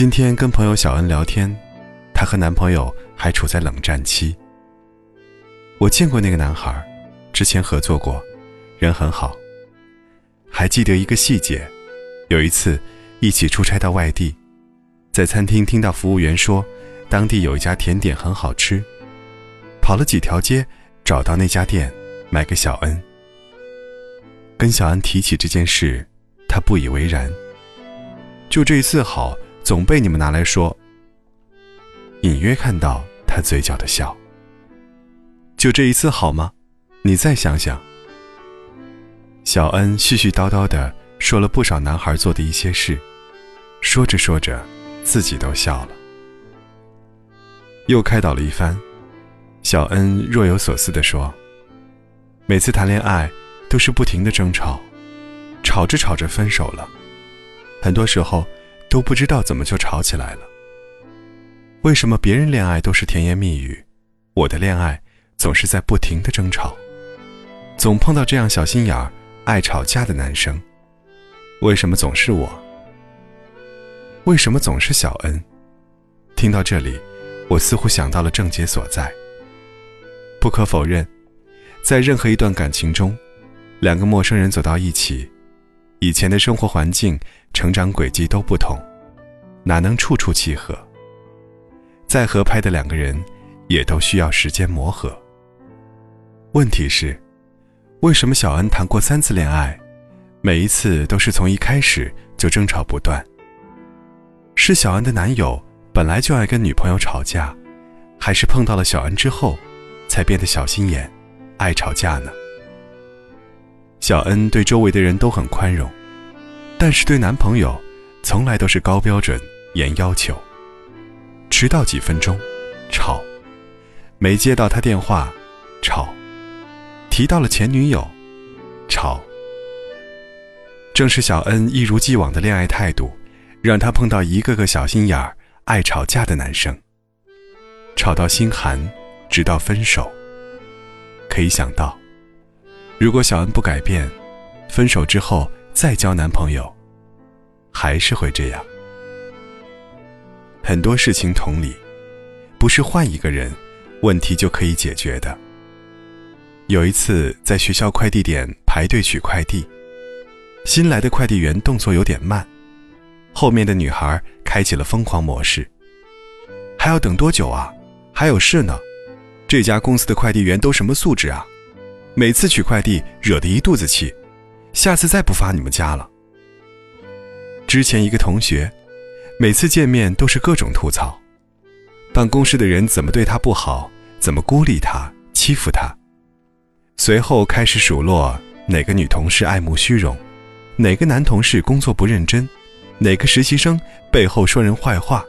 今天跟朋友小恩聊天，她和男朋友还处在冷战期。我见过那个男孩，之前合作过，人很好。还记得一个细节，有一次一起出差到外地，在餐厅听到服务员说，当地有一家甜点很好吃，跑了几条街找到那家店，买给小恩。跟小恩提起这件事，他不以为然。就这一次好，总被你们拿来说。隐约看到他嘴角的笑。就这一次好吗？你再想想。小恩絮絮叨叨的说了不少男孩做的一些事，说着说着，自己都笑了。又开导了一番，小恩若有所思的说：“每次谈恋爱。”都是不停的争吵，吵着吵着分手了，很多时候都不知道怎么就吵起来了。为什么别人恋爱都是甜言蜜语，我的恋爱总是在不停的争吵，总碰到这样小心眼儿、爱吵架的男生？为什么总是我？为什么总是小恩？听到这里，我似乎想到了症结所在。不可否认，在任何一段感情中。两个陌生人走到一起，以前的生活环境、成长轨迹都不同，哪能处处契合？再合拍的两个人，也都需要时间磨合。问题是，为什么小恩谈过三次恋爱，每一次都是从一开始就争吵不断？是小恩的男友本来就爱跟女朋友吵架，还是碰到了小恩之后，才变得小心眼、爱吵架呢？小恩对周围的人都很宽容，但是对男朋友，从来都是高标准、严要求。迟到几分钟，吵；没接到他电话，吵；提到了前女友，吵。正是小恩一如既往的恋爱态度，让她碰到一个个小心眼儿、爱吵架的男生，吵到心寒，直到分手。可以想到。如果小恩不改变，分手之后再交男朋友，还是会这样。很多事情同理，不是换一个人，问题就可以解决的。有一次在学校快递点排队取快递，新来的快递员动作有点慢，后面的女孩开启了疯狂模式。还要等多久啊？还有事呢。这家公司的快递员都什么素质啊？每次取快递惹得一肚子气，下次再不发你们家了。之前一个同学，每次见面都是各种吐槽，办公室的人怎么对他不好，怎么孤立他、欺负他。随后开始数落哪个女同事爱慕虚荣，哪个男同事工作不认真，哪个实习生背后说人坏话。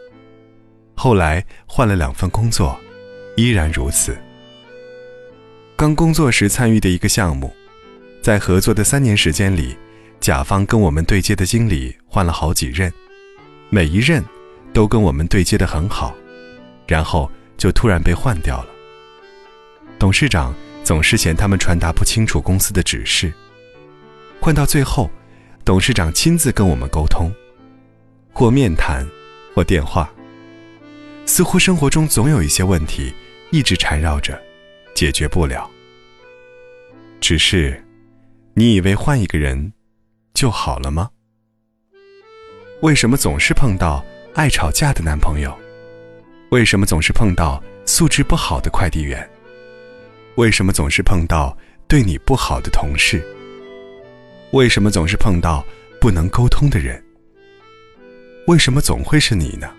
后来换了两份工作，依然如此。刚工作时参与的一个项目，在合作的三年时间里，甲方跟我们对接的经理换了好几任，每一任都跟我们对接的很好，然后就突然被换掉了。董事长总是嫌他们传达不清楚公司的指示，换到最后，董事长亲自跟我们沟通，或面谈，或电话。似乎生活中总有一些问题一直缠绕着。解决不了，只是，你以为换一个人就好了吗？为什么总是碰到爱吵架的男朋友？为什么总是碰到素质不好的快递员？为什么总是碰到对你不好的同事？为什么总是碰到不能沟通的人？为什么总会是你呢？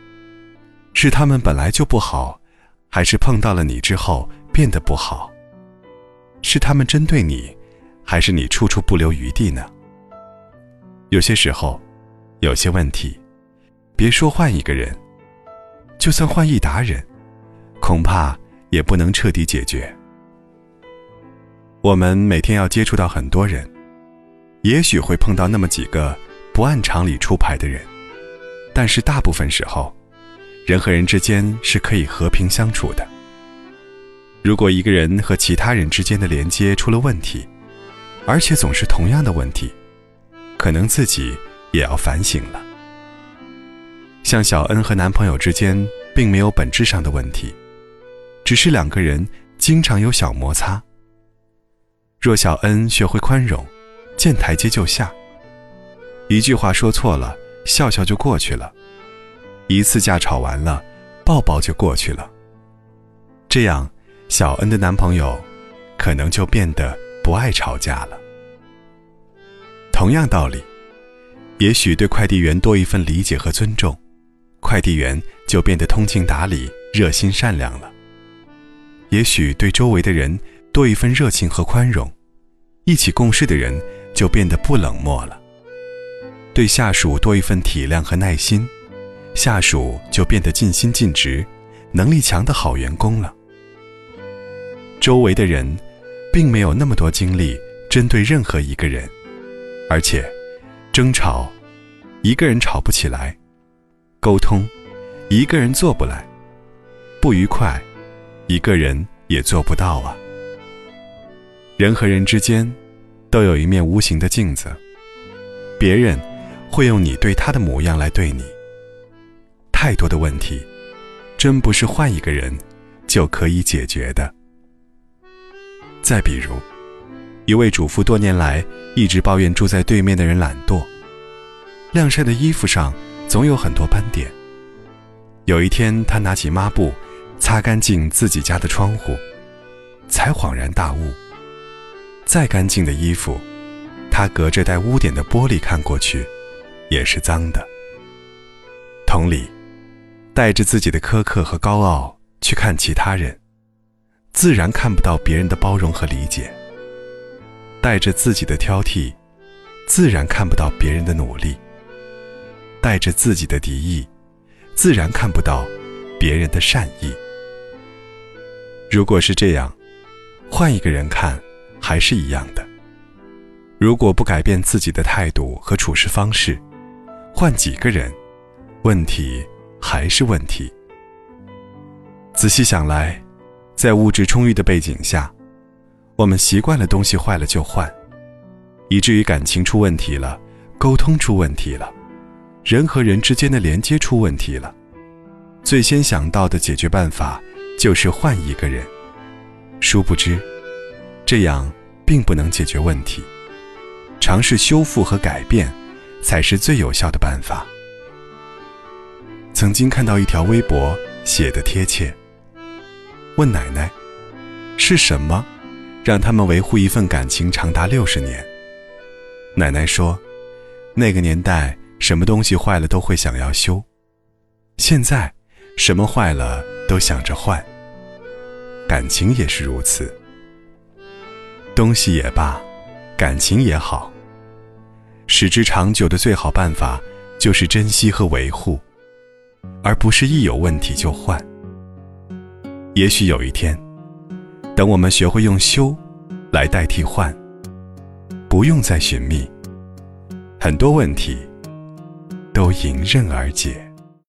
是他们本来就不好，还是碰到了你之后？变得不好，是他们针对你，还是你处处不留余地呢？有些时候，有些问题，别说换一个人，就算换一打人，恐怕也不能彻底解决。我们每天要接触到很多人，也许会碰到那么几个不按常理出牌的人，但是大部分时候，人和人之间是可以和平相处的。如果一个人和其他人之间的连接出了问题，而且总是同样的问题，可能自己也要反省了。像小恩和男朋友之间并没有本质上的问题，只是两个人经常有小摩擦。若小恩学会宽容，见台阶就下，一句话说错了，笑笑就过去了；一次架吵完了，抱抱就过去了。这样，小恩的男朋友可能就变得不爱吵架了。同样道理，也许对快递员多一份理解和尊重，快递员就变得通情达理、热心善良了；也许对周围的人，多一份热情和宽容，一起共事的人就变得不冷漠了；对下属多一份体谅和耐心，下属就变得尽心尽职、能力强的好员工了。周围的人，并没有那么多精力针对任何一个人，而且，争吵，一个人吵不起来；沟通，一个人做不来；不愉快，一个人也做不到啊。人和人之间，都有一面无形的镜子，别人会用你对他的模样来对你。太多的问题，真不是换一个人就可以解决的。再比如，一位主妇多年来一直抱怨住在对面的人懒惰，晾晒的衣服上总有很多斑点。有一天，她拿起抹布擦干净自己家的窗户，才恍然大悟。再干净的衣服，他隔着带污点的玻璃看过去，也是脏的。同理，带着自己的苛刻和高傲去看其他人，自然看不到别人的包容和理解；带着自己的挑剔，自然看不到别人的努力；带着自己的敌意，自然看不到别人的善意。如果是这样，换一个人看。还是一样的。如果不改变自己的态度和处事方式，换几个人，问题还是问题。仔细想来，在物质充裕的背景下，我们习惯了东西坏了就换，以至于感情出问题了，沟通出问题了，人和人之间的连接出问题了，最先想到的解决办法就是换一个人。殊不知。这样并不能解决问题，尝试修复和改变，才是最有效的办法。曾经看到一条微博写的贴切，问奶奶：“是什么让他们维护一份感情长达六十年？”奶奶说：“那个年代什么东西坏了都会想要修，现在什么坏了都想着换，感情也是如此。”东西也罢，感情也好，使之长久的最好办法就是珍惜和维护，而不是一有问题就换。也许有一天，等我们学会用修来代替换，不用再寻觅，很多问题都迎刃而解。